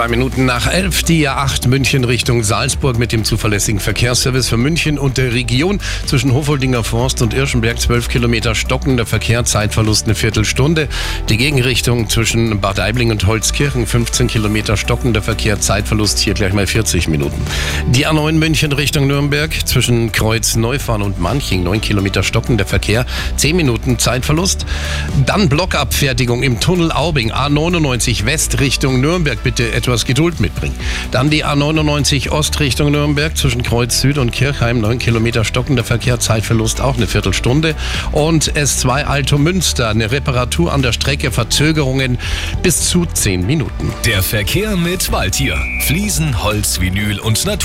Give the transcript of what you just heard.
Zwei Minuten nach elf, die A8 München Richtung Salzburg mit dem zuverlässigen Verkehrsservice für München und der Region zwischen Hofoldinger Forst und Irschenberg 12 Kilometer stockender Verkehr, Zeitverlust eine Viertelstunde. Die Gegenrichtung zwischen Bad Aibling und Holzkirchen 15 Kilometer stockender Verkehr, Zeitverlust hier gleich mal 40 Minuten. Die A9 München Richtung Nürnberg zwischen Kreuz Neufahren und Manching 9 Kilometer stockender Verkehr, 10 Minuten Zeitverlust. Dann Blockabfertigung im Tunnel Aubing A99 West Richtung Nürnberg bitte etwas Geduld mitbringen. Dann die A99 Ost Richtung Nürnberg zwischen Kreuz Süd und Kirchheim, 9 Kilometer stockender Verkehr, Zeitverlust auch eine Viertelstunde. Und S2 Alto Münster, eine Reparatur an der Strecke, Verzögerungen bis zu 10 Minuten. Der Verkehr mit Waldtier. Fliesen, Holz, Vinyl und Natur.